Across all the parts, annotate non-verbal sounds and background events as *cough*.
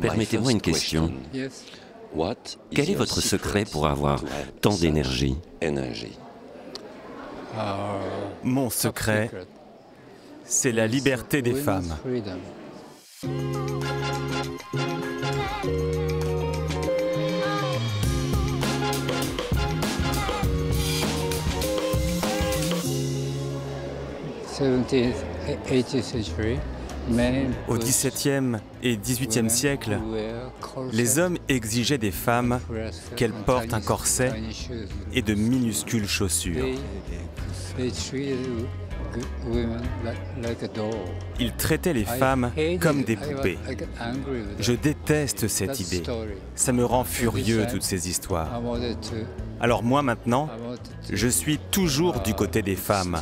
Permettez-moi une question. Quel est votre secret pour avoir tant d'énergie Mon secret, c'est la liberté des femmes. Au XVIIe et XVIIIe siècle, les hommes exigeaient des femmes qu'elles portent un corset et de minuscules chaussures. Ils traitaient les femmes comme des poupées. Je déteste cette idée. Ça me rend furieux, toutes ces histoires. Alors moi maintenant, je suis toujours du côté des femmes.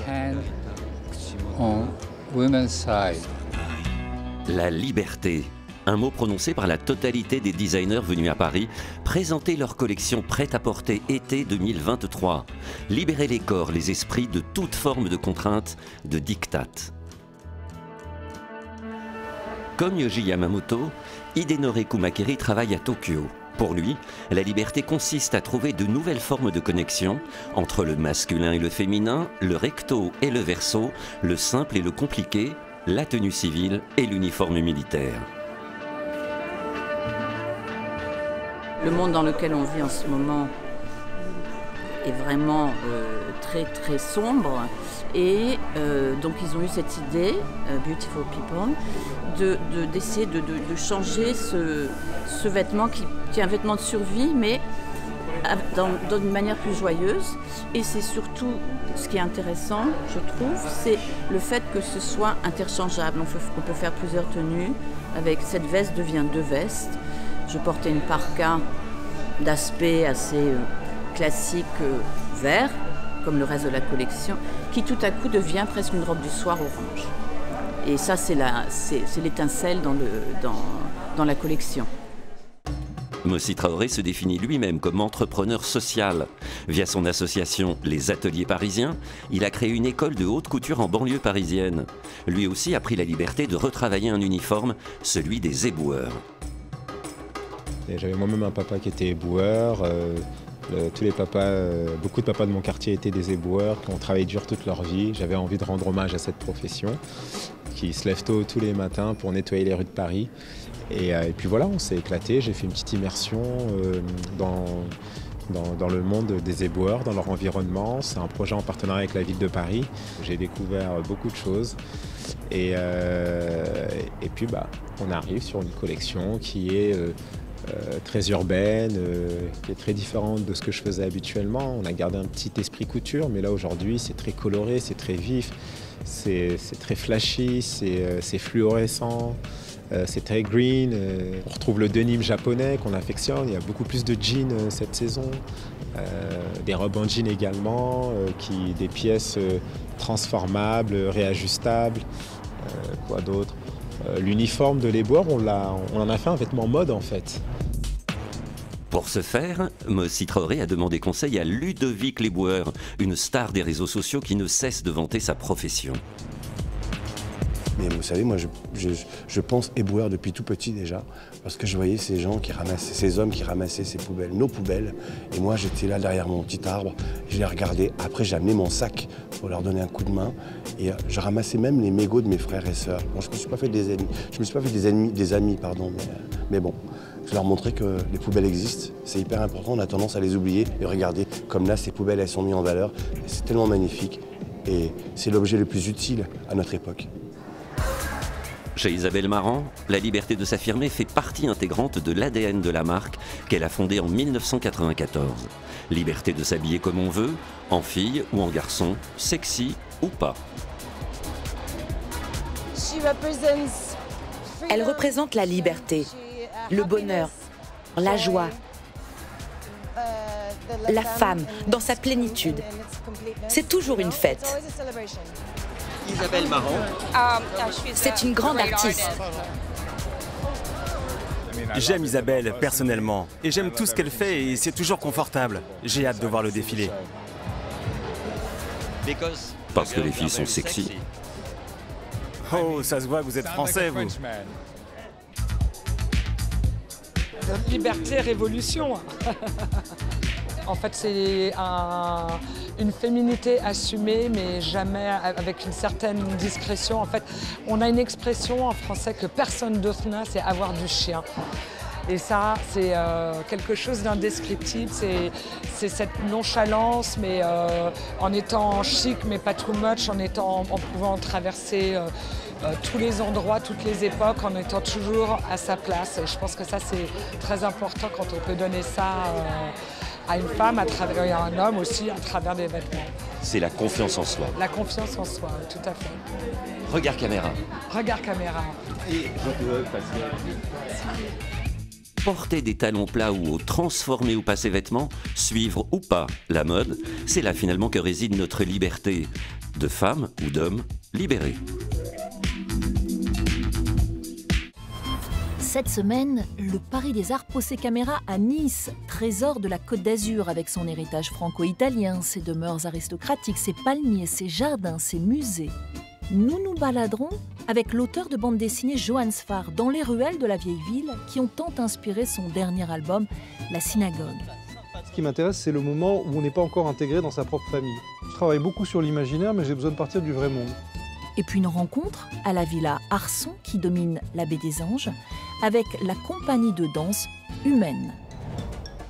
La liberté, un mot prononcé par la totalité des designers venus à Paris présenter leur collection prête-à-porter été 2023. Libérer les corps, les esprits de toute forme de contrainte, de diktat. Comme Yoji Yamamoto, Hidenori Kumakeri travaille à Tokyo. Pour lui, la liberté consiste à trouver de nouvelles formes de connexion entre le masculin et le féminin, le recto et le verso, le simple et le compliqué, la tenue civile et l'uniforme militaire. Le monde dans lequel on vit en ce moment est vraiment euh, très très sombre et euh, donc ils ont eu cette idée, euh, Beautiful People, d'essayer de, de, changer ce, ce vêtement qui, est un vêtement de survie mais d'une manière plus joyeuse. Et c'est surtout ce qui est intéressant, je trouve, c'est le fait que ce soit interchangeable. On, on peut faire plusieurs tenues. Avec cette veste devient deux vestes. Je portais une parka d'aspect assez euh, classique euh, vert, comme le reste de la collection, qui tout à coup devient presque une robe du soir orange. Et ça, c'est l'étincelle dans, dans, dans la collection. Mossi Traoré se définit lui-même comme entrepreneur social. Via son association Les Ateliers Parisiens, il a créé une école de haute couture en banlieue parisienne. Lui aussi a pris la liberté de retravailler un uniforme, celui des éboueurs. J'avais moi-même un papa qui était éboueur. Euh, tous les papas, euh, beaucoup de papas de mon quartier étaient des éboueurs qui ont travaillé dur toute leur vie. J'avais envie de rendre hommage à cette profession qui se lève tôt tous les matins pour nettoyer les rues de Paris. Et, euh, puis voilà, on s'est éclaté. J'ai fait une petite immersion dans, dans, le monde des éboueurs, dans leur environnement. C'est un projet en partenariat avec la ville de Paris. J'ai découvert beaucoup de choses. Et, et puis bah, on arrive sur une collection qui est euh, très urbaine, euh, qui est très différente de ce que je faisais habituellement. On a gardé un petit esprit couture, mais là aujourd'hui c'est très coloré, c'est très vif, c'est très flashy, c'est euh, fluorescent. c'est très green. on retrouve le denim japonais qu'on affectionne. Il y a beaucoup plus de jeans cette saison. des robes en jean également, qui, des pièces transformables, réajustables. quoi d'autre? L'uniforme de l'éboueur, on, on en a fait un vêtement mode en fait. Pour ce faire, Mossy Traoré a demandé conseil à Ludovic Léboueur, une star des réseaux sociaux qui ne cesse de vanter sa profession. Mais vous savez, moi, je, je, pense éboueur depuis tout petit déjà, parce que je voyais ces gens qui ramassaient, ces hommes qui ramassaient ces poubelles, nos poubelles. Et moi, j'étais là derrière mon petit arbre, je les regardais. Après, j'ai amené mon sac pour leur donner un coup de main. Et euh, je ramassais même les mégots de mes frères et sœurs. Je me suis pas fait des ennemis, je me suis pas fait des des amis, pardon, mais, euh, mais bon. Je leur montrais que les poubelles existent, c'est hyper important, on a tendance à les oublier. Et regardez, comme là, ces poubelles, elles sont mises en valeur. C'est tellement magnifique. Et c'est l'objet le plus utile à notre époque. Chez Isabelle Marant, la liberté de s'affirmer fait partie intégrante de l'ADN de la marque qu'elle a fondée en 1994. Liberté de s'habiller comme on veut, en fille ou en garçon, sexy ou pas. Elle représente la liberté, le bonheur, la joie, la femme dans sa plénitude. C'est toujours une fête. Isabelle Marant. C'est une grande artiste. J'aime Isabelle personnellement et j'aime tout ce qu'elle fait et c'est toujours confortable. J'ai hâte de voir le défilé. Parce que les filles sont sexy. Oh, ça se voit que vous êtes français, vous. Liberté, révolution. *laughs* en fait, c'est une féminité assumée, mais jamais avec une certaine discrétion. En fait, on a une expression en français que personne d'autre n'a, c'est avoir du chien. Et ça, c'est euh, quelque chose d'indescriptible. C'est cette nonchalance, mais euh, en étant chic, mais pas too much, en, étant, en pouvant traverser euh, tous les endroits, toutes les époques, en étant toujours à sa place. Je pense que ça, c'est très important quand on peut donner ça à une femme, à travers et à un homme aussi, à travers des vêtements. C'est la confiance en soi. La confiance en soi, tout à fait. Regard caméra. Regard caméra. Et passer porter des talons plats ou transformer ou passer vêtements, suivre ou pas la mode, c'est là finalement que réside notre liberté de femme ou d'homme libérée. Cette semaine, le Paris des Arts pose ses caméras à Nice, trésor de la Côte d'Azur avec son héritage franco-italien, ses demeures aristocratiques, ses palmiers, ses jardins, ses musées. Nous nous baladerons avec l'auteur de bande dessinée Johann Sfar dans les ruelles de la vieille ville qui ont tant inspiré son dernier album, La Synagogue. Ce qui m'intéresse, c'est le moment où on n'est pas encore intégré dans sa propre famille. Je travaille beaucoup sur l'imaginaire, mais j'ai besoin de partir du vrai monde. Et puis une rencontre à la villa Arson qui domine la baie des Anges avec la compagnie de danse Humaine.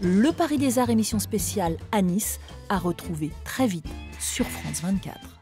Le Paris des Arts émission spéciale à Nice à retrouver très vite sur France 24.